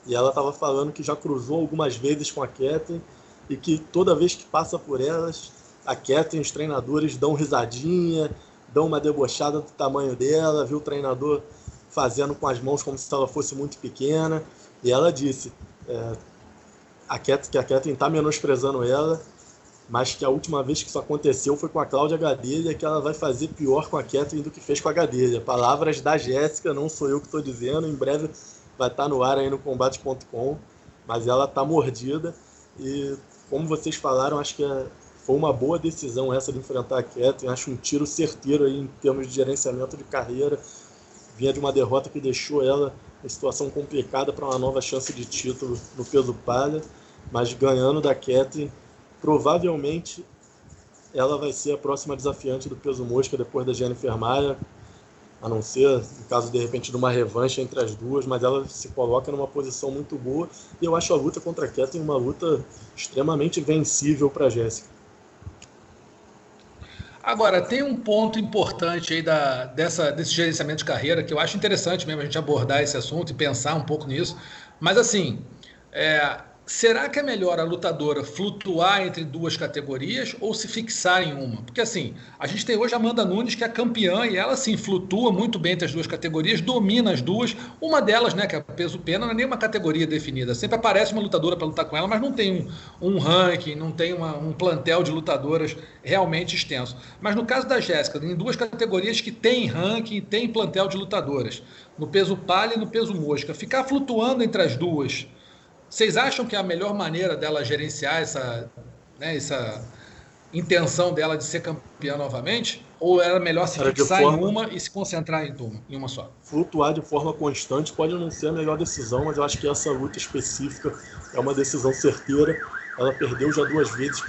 E ela estava falando que já cruzou algumas vezes com a Kathleen e que toda vez que passa por elas, a Kathleen, os treinadores dão risadinha, dão uma debochada do tamanho dela, viu o treinador fazendo com as mãos como se ela fosse muito pequena. E ela disse é, a Cat, que a Kathleen está menosprezando ela, mas que a última vez que isso aconteceu foi com a Cláudia Gadelha, que ela vai fazer pior com a Kathleen do que fez com a Gadelha. Palavras da Jéssica, não sou eu que estou dizendo, em breve vai estar tá no ar aí no combate.com, mas ela está mordida e como vocês falaram, acho que é foi uma boa decisão essa de enfrentar a Kathleen. Acho um tiro certeiro aí em termos de gerenciamento de carreira. Vinha de uma derrota que deixou ela em situação complicada para uma nova chance de título no peso palha, mas ganhando da Kathleen, provavelmente ela vai ser a próxima desafiante do peso mosca depois da Jennifer Maia, a não ser no caso de repente de uma revanche entre as duas, mas ela se coloca numa posição muito boa e eu acho a luta contra a Kathleen uma luta extremamente vencível para a Jéssica. Agora, tem um ponto importante aí da, dessa, desse gerenciamento de carreira que eu acho interessante mesmo a gente abordar esse assunto e pensar um pouco nisso. Mas, assim, é, Será que é melhor a lutadora flutuar entre duas categorias ou se fixar em uma? Porque assim, a gente tem hoje a Amanda Nunes, que é campeã, e ela sim flutua muito bem entre as duas categorias, domina as duas. Uma delas, né, que é peso pena, não é nenhuma categoria definida. Sempre aparece uma lutadora para lutar com ela, mas não tem um, um ranking, não tem uma, um plantel de lutadoras realmente extenso. Mas no caso da Jéssica, em duas categorias que tem ranking, tem plantel de lutadoras, no peso palha e no peso mosca, ficar flutuando entre as duas vocês acham que é a melhor maneira dela gerenciar essa, né, essa intenção dela de ser campeã novamente? Ou era melhor se fixar forma, em uma e se concentrar em uma, em uma só? Flutuar de forma constante pode não ser a melhor decisão, mas eu acho que essa luta específica é uma decisão certeira. Ela perdeu já duas vezes,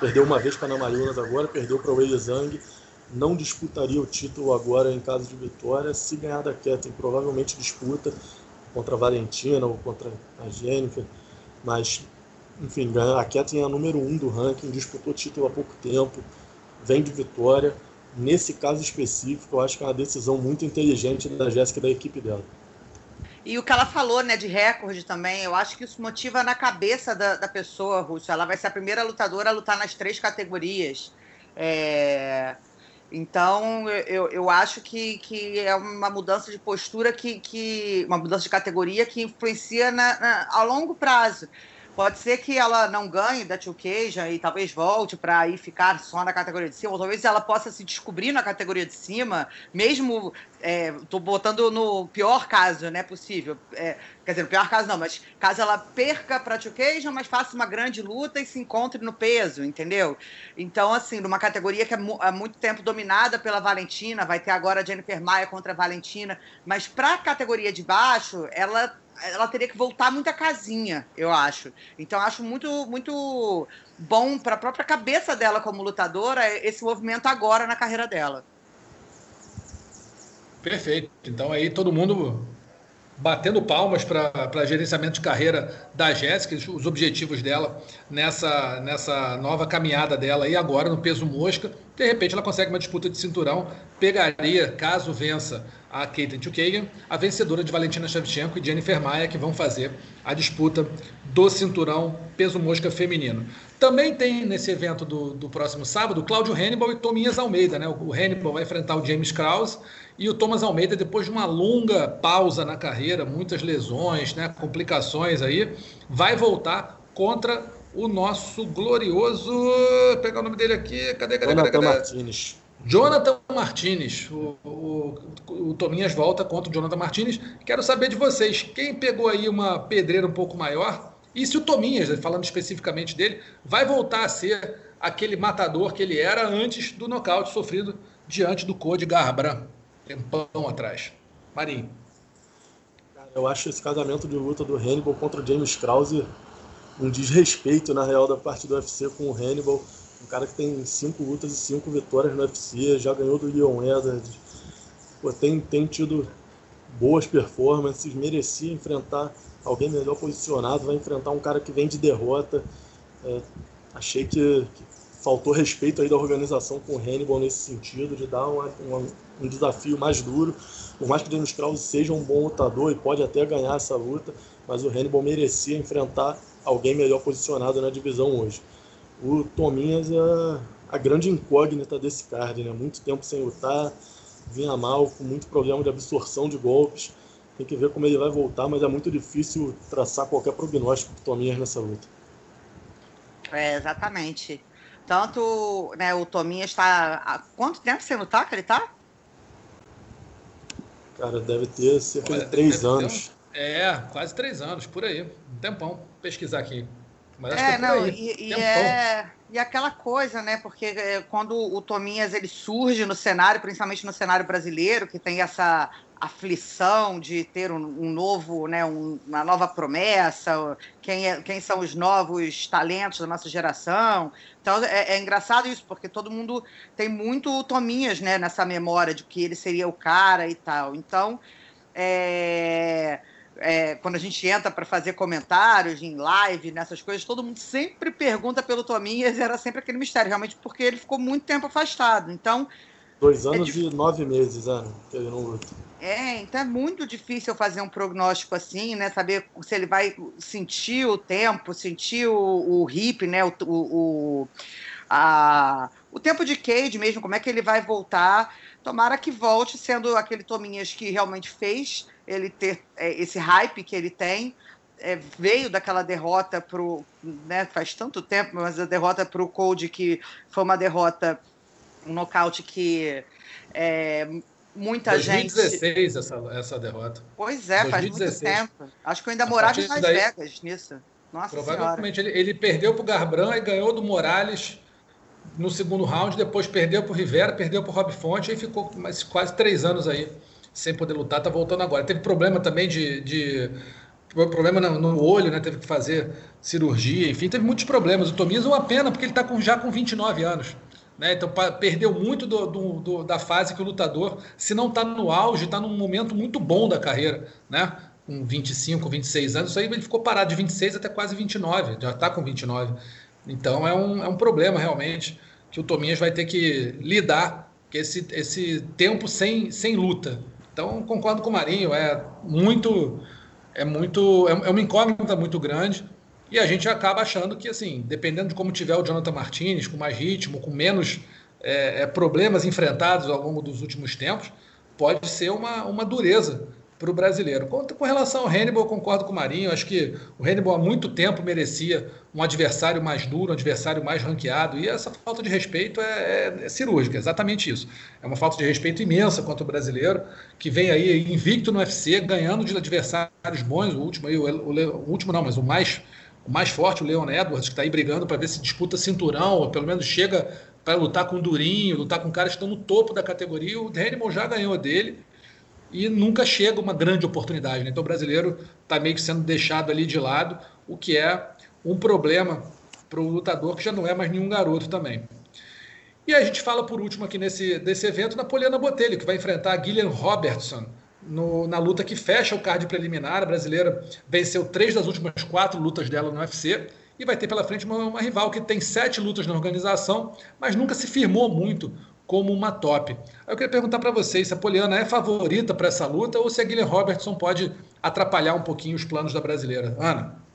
perdeu uma vez para a Mariunas agora, perdeu para o Wei Zhang. Não disputaria o título agora em caso de vitória. Se ganhar da Ketten, provavelmente disputa contra a Valentina ou contra a Jennifer, mas, enfim, a Ketlin é a número um do ranking, disputou título há pouco tempo, vem de vitória. Nesse caso específico, eu acho que é uma decisão muito inteligente da Jéssica e da equipe dela. E o que ela falou, né, de recorde também, eu acho que isso motiva na cabeça da, da pessoa, Rússia. Ela vai ser a primeira lutadora a lutar nas três categorias. É... Então, eu, eu acho que, que é uma mudança de postura, que, que uma mudança de categoria que influencia na, na, a longo prazo. Pode ser que ela não ganhe da Tio Queija e talvez volte para aí ficar só na categoria de cima, ou talvez ela possa se descobrir na categoria de cima, mesmo. É, botando no pior caso, né? Possível. É, quer dizer, no pior caso não, mas caso ela perca para Tio Queija, mas faça uma grande luta e se encontre no peso, entendeu? Então, assim, numa categoria que é há muito tempo dominada pela Valentina, vai ter agora a Jennifer Maia contra a Valentina, mas para a categoria de baixo, ela ela teria que voltar muita casinha, eu acho. Então, acho muito, muito bom para a própria cabeça dela como lutadora esse movimento agora na carreira dela. Perfeito. Então, aí todo mundo batendo palmas para gerenciamento de carreira da Jéssica, os objetivos dela nessa, nessa nova caminhada dela e agora no peso mosca. De repente ela consegue uma disputa de cinturão, pegaria, caso vença a Caitlin Chukagan, a vencedora de Valentina Shevchenko e Jennifer Maia, que vão fazer a disputa do cinturão peso mosca feminino. Também tem nesse evento do, do próximo sábado Cláudio Hannibal e Tominhas Almeida. Né? O Hannibal vai enfrentar o James Krause e o Thomas Almeida, depois de uma longa pausa na carreira, muitas lesões, né, complicações aí, vai voltar contra o nosso glorioso. Vou pegar o nome dele aqui. Cadê, cadê, Jonathan cadê? cadê? Martinez. Jonathan Martinez. O, o, o Tominhas volta contra o Jonathan Martinez. Quero saber de vocês, quem pegou aí uma pedreira um pouco maior? E se o Tominhas, falando especificamente dele, vai voltar a ser aquele matador que ele era antes do nocaute sofrido diante do Code Garbrandt tempão atrás. Marinho. Eu acho esse casamento de luta do Hannibal contra o James Krause um desrespeito, na real, da parte do UFC com o Hannibal. Um cara que tem cinco lutas e cinco vitórias no UFC, já ganhou do Leon Edwards. Pô, tem, tem tido boas performances, merecia enfrentar alguém melhor posicionado, vai enfrentar um cara que vem de derrota. É, achei que, que faltou respeito aí da organização com o Hannibal nesse sentido, de dar uma, uma, um desafio mais duro. Por mais que o James Krause seja um bom lutador e pode até ganhar essa luta, mas o Hannibal merecia enfrentar alguém melhor posicionado na divisão hoje. O Tominhas é a grande incógnita desse card, né? Muito tempo sem lutar, vinha mal, com muito problema de absorção de golpes. Tem que ver como ele vai voltar, mas é muito difícil traçar qualquer prognóstico para o Tominhas nessa luta. É, exatamente. Tanto né, o Tominha está. Há quanto tempo sem lutar que ele está? Cara, deve ter cerca Olha, de três anos. Um... É, quase três anos, por aí. Um tempão. Vou pesquisar aqui. Mas acho é, que é não, e, e, é, e aquela coisa, né? Porque é, quando o Tominhas ele surge no cenário, principalmente no cenário brasileiro, que tem essa aflição de ter um, um novo, né, um, uma nova promessa, quem, é, quem são os novos talentos da nossa geração. Então é, é, engraçado isso, porque todo mundo tem muito Tominhas né, nessa memória de que ele seria o cara e tal. Então, é, é, quando a gente entra para fazer comentários em live, nessas coisas, todo mundo sempre pergunta pelo Tominhas, era sempre aquele mistério, realmente, porque ele ficou muito tempo afastado. Então, Dois anos é e nove meses, Ana, que ele não luta. É, então é muito difícil fazer um prognóstico assim, né? Saber se ele vai sentir o tempo, sentir o, o hip, né? O, o, a, o tempo de Cade mesmo, como é que ele vai voltar. Tomara que volte sendo aquele Tominhas que realmente fez ele ter é, esse hype que ele tem. É, veio daquela derrota pro. Né, faz tanto tempo, mas a derrota para o Code que foi uma derrota, um nocaute que é, muita 2016 gente. 2016 essa, essa derrota. Pois é, 2016. faz muito tempo. Acho que eu ainda morava em Las daí, Vegas nisso. Nossa provavelmente ele, ele, perdeu para o Garbrandt e ganhou do Morales no segundo round, depois perdeu para o Rivera, perdeu para o Rob Fonte e ficou mais, quase três anos aí sem poder lutar, tá voltando agora. Teve problema também de, de problema no, no, olho, né? Teve que fazer cirurgia, enfim, teve muitos problemas. O Tomias é uma pena, porque ele está com, já com 29 anos. Né? Então perdeu muito do, do, do, da fase que o lutador, se não está no auge, está num momento muito bom da carreira, né? Com 25, 26 anos, isso aí ele ficou parado de 26 até quase 29, já está com 29. Então é um, é um problema realmente que o Tominhas vai ter que lidar esse, esse tempo sem, sem luta. Então concordo com o Marinho, é muito é muito é, é uma incógnita muito grande. E a gente acaba achando que, assim, dependendo de como tiver o Jonathan Martinez, com mais ritmo, com menos é, é, problemas enfrentados ao longo dos últimos tempos, pode ser uma, uma dureza para o brasileiro. Com, com, relação ao Hannibal, eu concordo com o Marinho. Acho que o Hannibal há muito tempo merecia um adversário mais duro, um adversário mais ranqueado. E essa falta de respeito é, é, é, cirúrgica, exatamente isso. É uma falta de respeito imensa contra o brasileiro, que vem aí invicto no UFC, ganhando de adversários bons. O último, aí, o, o, o último não, mas o mais o mais forte, o Leon Edwards, que está aí brigando para ver se disputa cinturão, ou pelo menos chega para lutar com o Durinho, lutar com caras que estão no topo da categoria. O Hannibal já ganhou dele e nunca chega uma grande oportunidade. Né? Então o brasileiro está meio que sendo deixado ali de lado, o que é um problema para o lutador que já não é mais nenhum garoto também. E a gente fala por último aqui nesse desse evento na Poliana Botelho, que vai enfrentar Gillian Robertson, no, na luta que fecha o card preliminar. A brasileira venceu três das últimas quatro lutas dela no UFC e vai ter pela frente uma, uma rival que tem sete lutas na organização, mas nunca se firmou muito como uma top. Eu queria perguntar para vocês se a Poliana é favorita para essa luta ou se a Guilherme Robertson pode atrapalhar um pouquinho os planos da brasileira. Ana?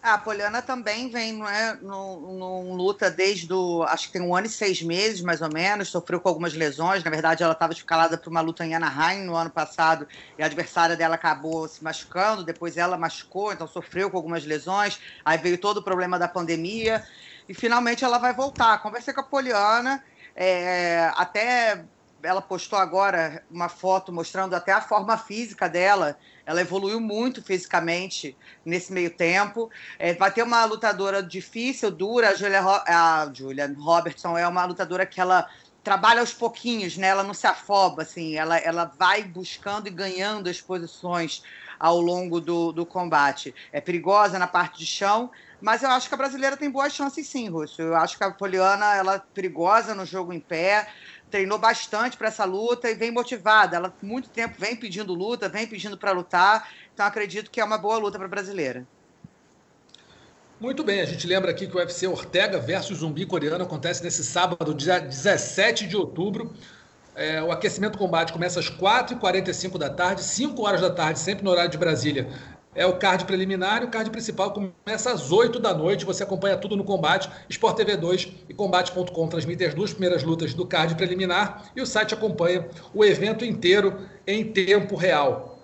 A Poliana também vem não é, num, luta desde do, acho que tem um ano e seis meses, mais ou menos, sofreu com algumas lesões. Na verdade, ela estava escalada para uma luta em Anaheim no ano passado e a adversária dela acabou se machucando, depois ela machucou, então sofreu com algumas lesões. Aí veio todo o problema da pandemia e finalmente ela vai voltar. Conversei com a Poliana, é, até ela postou agora uma foto mostrando até a forma física dela ela evoluiu muito fisicamente nesse meio tempo. É, vai ter uma lutadora difícil, dura. A Julia, a Julia Robertson é uma lutadora que ela trabalha aos pouquinhos, né? Ela não se afoba, assim. Ela, ela vai buscando e ganhando as posições ao longo do, do combate. É perigosa na parte de chão, mas eu acho que a brasileira tem boas chances sim, Russo. Eu acho que a Poliana ela é perigosa no jogo em pé treinou bastante para essa luta e vem motivada. Ela muito tempo vem pedindo luta, vem pedindo para lutar. Então acredito que é uma boa luta para a brasileira. Muito bem, a gente lembra aqui que o UFC Ortega versus Zumbi Coreano acontece nesse sábado, dia 17 de outubro. É, o aquecimento combate começa às 4h45 da tarde, 5 horas da tarde, sempre no horário de Brasília é o card preliminar e o card principal começa às 8 da noite. Você acompanha tudo no Combate. Sport TV 2 e Combate.com transmitem as duas primeiras lutas do card preliminar e o site acompanha o evento inteiro em tempo real.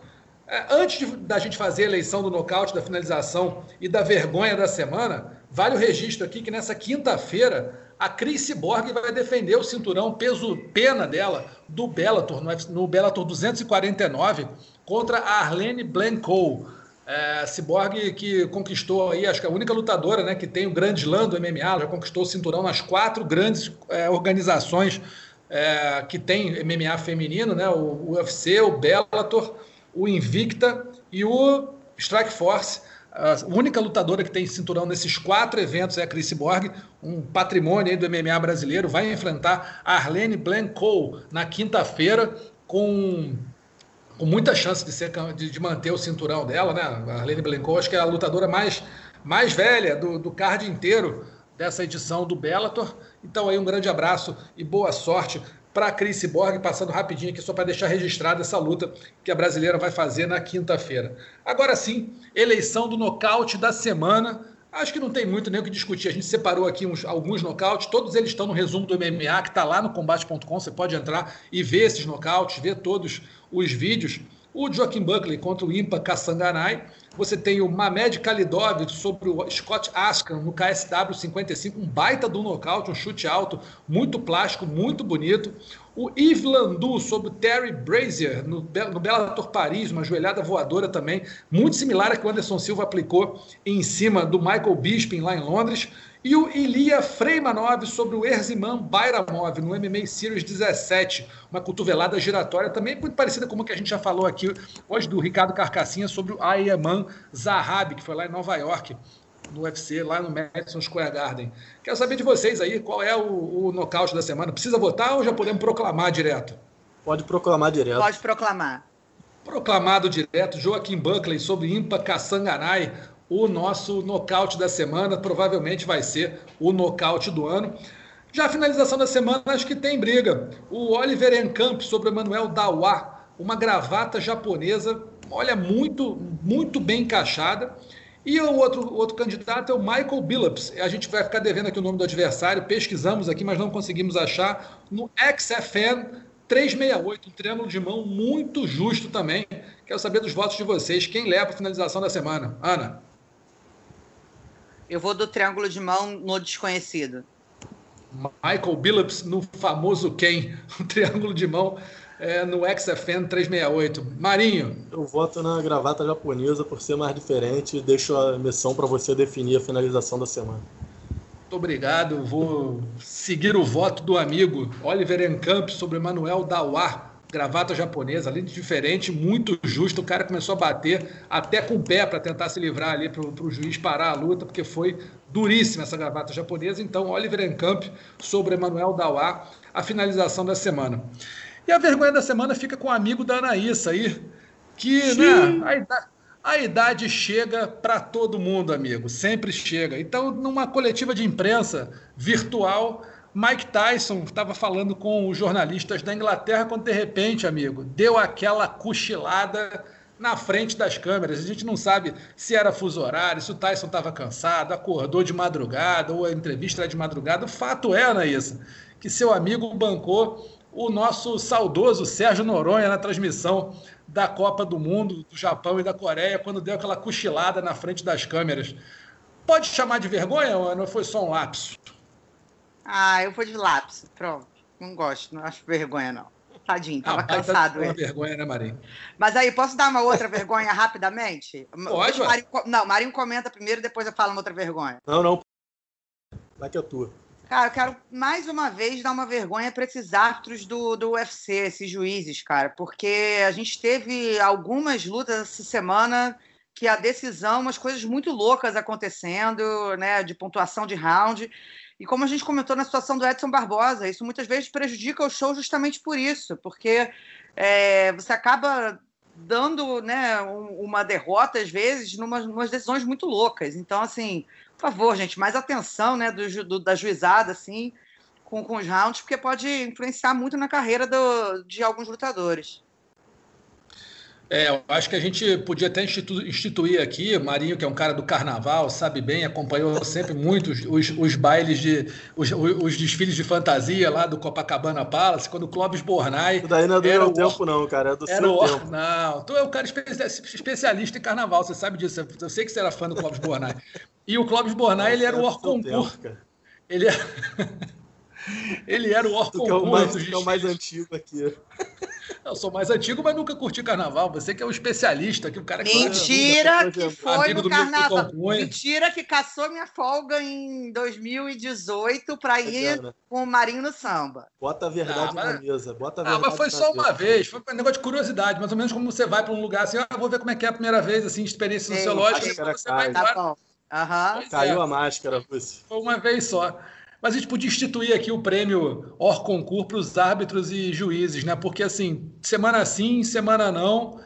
É, antes de, da gente fazer a eleição do nocaute, da finalização e da vergonha da semana, vale o registro aqui que nessa quinta-feira a Cris Cyborg vai defender o cinturão peso pena dela do Bellator, no, no Bellator 249, contra a Arlene Blanco. É, Cyborg que conquistou aí, acho que é a única lutadora né, que tem o grande slam do MMA, já conquistou o cinturão nas quatro grandes é, organizações é, que tem MMA feminino, né, o UFC, o Bellator, o Invicta e o Strike Force. A única lutadora que tem cinturão nesses quatro eventos é a Chris Borg, um patrimônio do MMA brasileiro. Vai enfrentar Arlene Blanco na quinta-feira com com muita chance de, ser, de, de, manter o cinturão dela, né? A Arlene Blanco, acho que é a lutadora mais, mais velha do, do card inteiro dessa edição do Bellator. Então aí um grande abraço e boa sorte para Cris Borg, passando rapidinho aqui só para deixar registrada essa luta que a brasileira vai fazer na quinta-feira. Agora sim, eleição do nocaute da semana. Acho que não tem muito nem o que discutir. A gente separou aqui uns, alguns nocautes, todos eles estão no resumo do MMA, que está lá no combate.com. Você pode entrar e ver esses nocautes, ver todos os vídeos. O Joaquim Buckley contra o Impa Kassanganai. Você tem o Mamed Khalidov sobre o Scott Askan no KSW 55, um baita do nocaute, um chute alto, muito plástico, muito bonito. O Yves Landu sobre Terry Brazier no, no Bellator Paris, uma joelhada voadora também, muito similar a que o Anderson Silva aplicou em cima do Michael Bisping lá em Londres. E o Ilia Freimanov sobre o Erziman Bayramov no MMA Series 17, uma cotovelada giratória também muito parecida com o que a gente já falou aqui hoje do Ricardo Carcassinha sobre o Ayaman Zahabi, que foi lá em Nova York, no UFC, lá no Madison Square Garden. Quero saber de vocês aí, qual é o, o nocaute da semana? Precisa votar ou já podemos proclamar direto? Pode proclamar direto. Pode proclamar. Proclamado direto, Joaquim Buckley sobre Impa Kassanganai, o nosso nocaute da semana. Provavelmente vai ser o nocaute do ano. Já a finalização da semana, acho que tem briga. O Oliver Encamp sobre o Emanuel Dawa, uma gravata japonesa, olha, muito, muito bem encaixada. E o outro, outro candidato é o Michael Billups. A gente vai ficar devendo aqui o nome do adversário, pesquisamos aqui, mas não conseguimos achar. No XFN 368, um triângulo de mão muito justo também. Quero saber dos votos de vocês. Quem leva a finalização da semana? Ana. Eu vou do triângulo de mão no desconhecido. Michael Billups no famoso quem? O triângulo de mão é, no XFN 368. Marinho. Eu voto na gravata japonesa por ser mais diferente e deixo a missão para você definir a finalização da semana. Muito obrigado. Vou seguir o voto do amigo Oliver Encamp sobre Manuel Dawar gravata japonesa, além de diferente, muito justo. O cara começou a bater até com o pé para tentar se livrar ali para o juiz parar a luta, porque foi duríssima essa gravata japonesa. Então, Oliver Encamp sobre Emanuel Dawá, a finalização da semana. E a vergonha da semana fica com o amigo da Anaísa aí, que né, a, idade, a idade chega para todo mundo, amigo, sempre chega. Então, numa coletiva de imprensa virtual, Mike Tyson estava falando com os jornalistas da Inglaterra quando de repente, amigo, deu aquela cochilada na frente das câmeras. A gente não sabe se era fuso horário, se o Tyson estava cansado, acordou de madrugada ou a entrevista era de madrugada. O fato é, Anaísa, que seu amigo bancou o nosso saudoso Sérgio Noronha na transmissão da Copa do Mundo do Japão e da Coreia, quando deu aquela cochilada na frente das câmeras. Pode chamar de vergonha ou não foi só um lapso? Ah, eu vou de lápis. Pronto. Não gosto, não acho vergonha, não. Tadinho, tava ah, cansado. Tá uma vergonha, né, Marinho? Mas aí, posso dar uma outra vergonha rapidamente? Pode, Marinho, Não, Marinho comenta primeiro, depois eu falo uma outra vergonha. Não, não. Vai que é tua. Cara, eu quero mais uma vez dar uma vergonha para esses árbitros do, do UFC, esses juízes, cara, porque a gente teve algumas lutas essa semana que a decisão, umas coisas muito loucas acontecendo, né, de pontuação de round. E como a gente comentou na situação do Edson Barbosa, isso muitas vezes prejudica o show justamente por isso, porque é, você acaba dando né, uma derrota, às vezes, numa, umas decisões muito loucas. Então, assim, por favor, gente, mais atenção né, do, do, da juizada, assim, com, com os rounds, porque pode influenciar muito na carreira do, de alguns lutadores. É, eu acho que a gente podia até institu instituir aqui, Marinho, que é um cara do carnaval, sabe bem, acompanhou sempre muito os, os, bailes de. Os, os, desfiles de fantasia lá do Copacabana Palace, quando o Clóvis Bornai. Isso daí não é do meu tempo, não, cara, é do era seu o, tempo. Não, tu é um cara especialista em carnaval, você sabe disso. Eu sei que você era fã do Clóvis Bornai. E o Clóvis Bornai, ele era o Orconcur. Ele era. ele era o Orconcur. Que é o mais, que é o mais antigo aqui. Eu sou mais antigo, mas nunca curti carnaval. Você que é o um especialista, que o cara que Mentira que foi no carnaval. Mentira que caçou minha folga em 2018 para ir com o Marinho no samba. Bota a verdade ah, mas... na mesa. Bota a verdade ah, mas foi só uma vez. Foi um negócio de curiosidade, mais ou menos como você vai para um lugar assim, ah, vou ver como é que é a primeira vez, assim, experiência sociológica, você vai embora. Tá Uhum. Caiu é. a máscara. Foi uma vez só. Mas a gente podia instituir aqui o prêmio Or Concur para os árbitros e juízes, né? Porque assim, semana sim, semana não,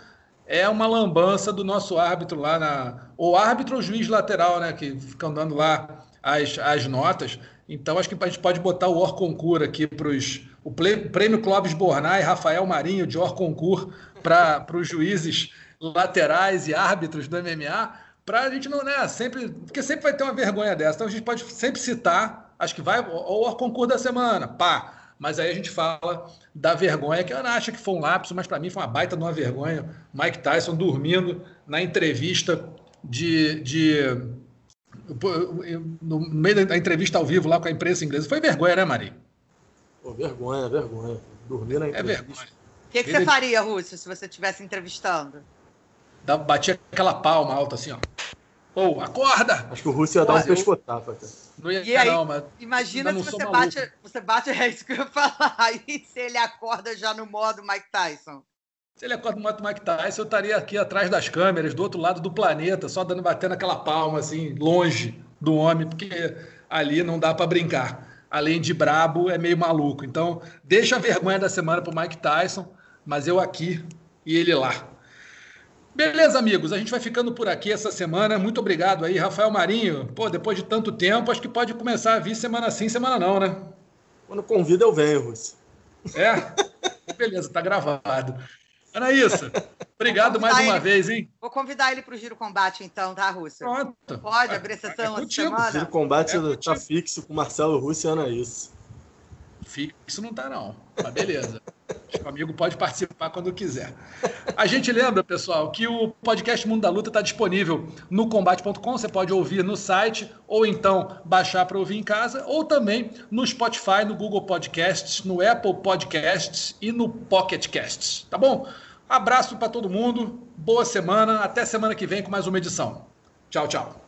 é uma lambança do nosso árbitro lá na. Ou árbitro ou juiz lateral, né? Que ficam dando lá as, as notas. Então acho que a gente pode botar o Or Concur aqui para os o prêmio Clóvis Bornai, Rafael Marinho, Dior Concur para os juízes laterais e árbitros do MMA, para a gente não, né, sempre, porque sempre vai ter uma vergonha dessa. Então a gente pode sempre citar, acho que vai, ou o concurso da semana, pá. Mas aí a gente fala da vergonha, que eu não acho que foi um lapso, mas para mim foi uma baita de uma vergonha. Mike Tyson dormindo na entrevista de, de no meio da entrevista ao vivo lá com a imprensa inglesa. Foi vergonha, né, Mari? Pô, vergonha, vergonha. Dormir na é entrevista. É vergonha. O que, que você faria, Rússio, se você estivesse entrevistando? batia aquela palma alta assim, ó. Ou, oh, acorda! Acho que o Russo ia dar um pescotapa, cara. Não ia, e aí, não, mas imagina se você bate, você bate, é isso que eu ia falar, aí se ele acorda já no modo Mike Tyson. Se ele acorda no modo Mike Tyson, eu estaria aqui atrás das câmeras, do outro lado do planeta, só dando batendo aquela palma, assim, longe do homem, porque ali não dá para brincar. Além de brabo, é meio maluco. Então, deixa a vergonha da semana pro Mike Tyson, mas eu aqui e ele lá. Beleza, amigos, a gente vai ficando por aqui essa semana. Muito obrigado aí, Rafael Marinho. Pô, depois de tanto tempo, acho que pode começar a vir semana sim, semana não, né? Quando convida, eu venho, Rússio. É? Beleza, tá gravado. Anaísa, obrigado mais uma ele, vez, hein? Vou convidar ele para o Giro Combate, então, tá, Rússio? Pronto. Pode abrir sessão é essa semana? O Giro Combate é tá fixo com Marcelo Rússio e Anaísa. Fixo não tá, não. Mas beleza. O amigo pode participar quando quiser. A gente lembra, pessoal, que o podcast Mundo da Luta está disponível no combate.com. Você pode ouvir no site, ou então baixar para ouvir em casa, ou também no Spotify, no Google Podcasts, no Apple Podcasts e no Pocket Casts. Tá bom? Abraço para todo mundo, boa semana, até semana que vem com mais uma edição. Tchau, tchau.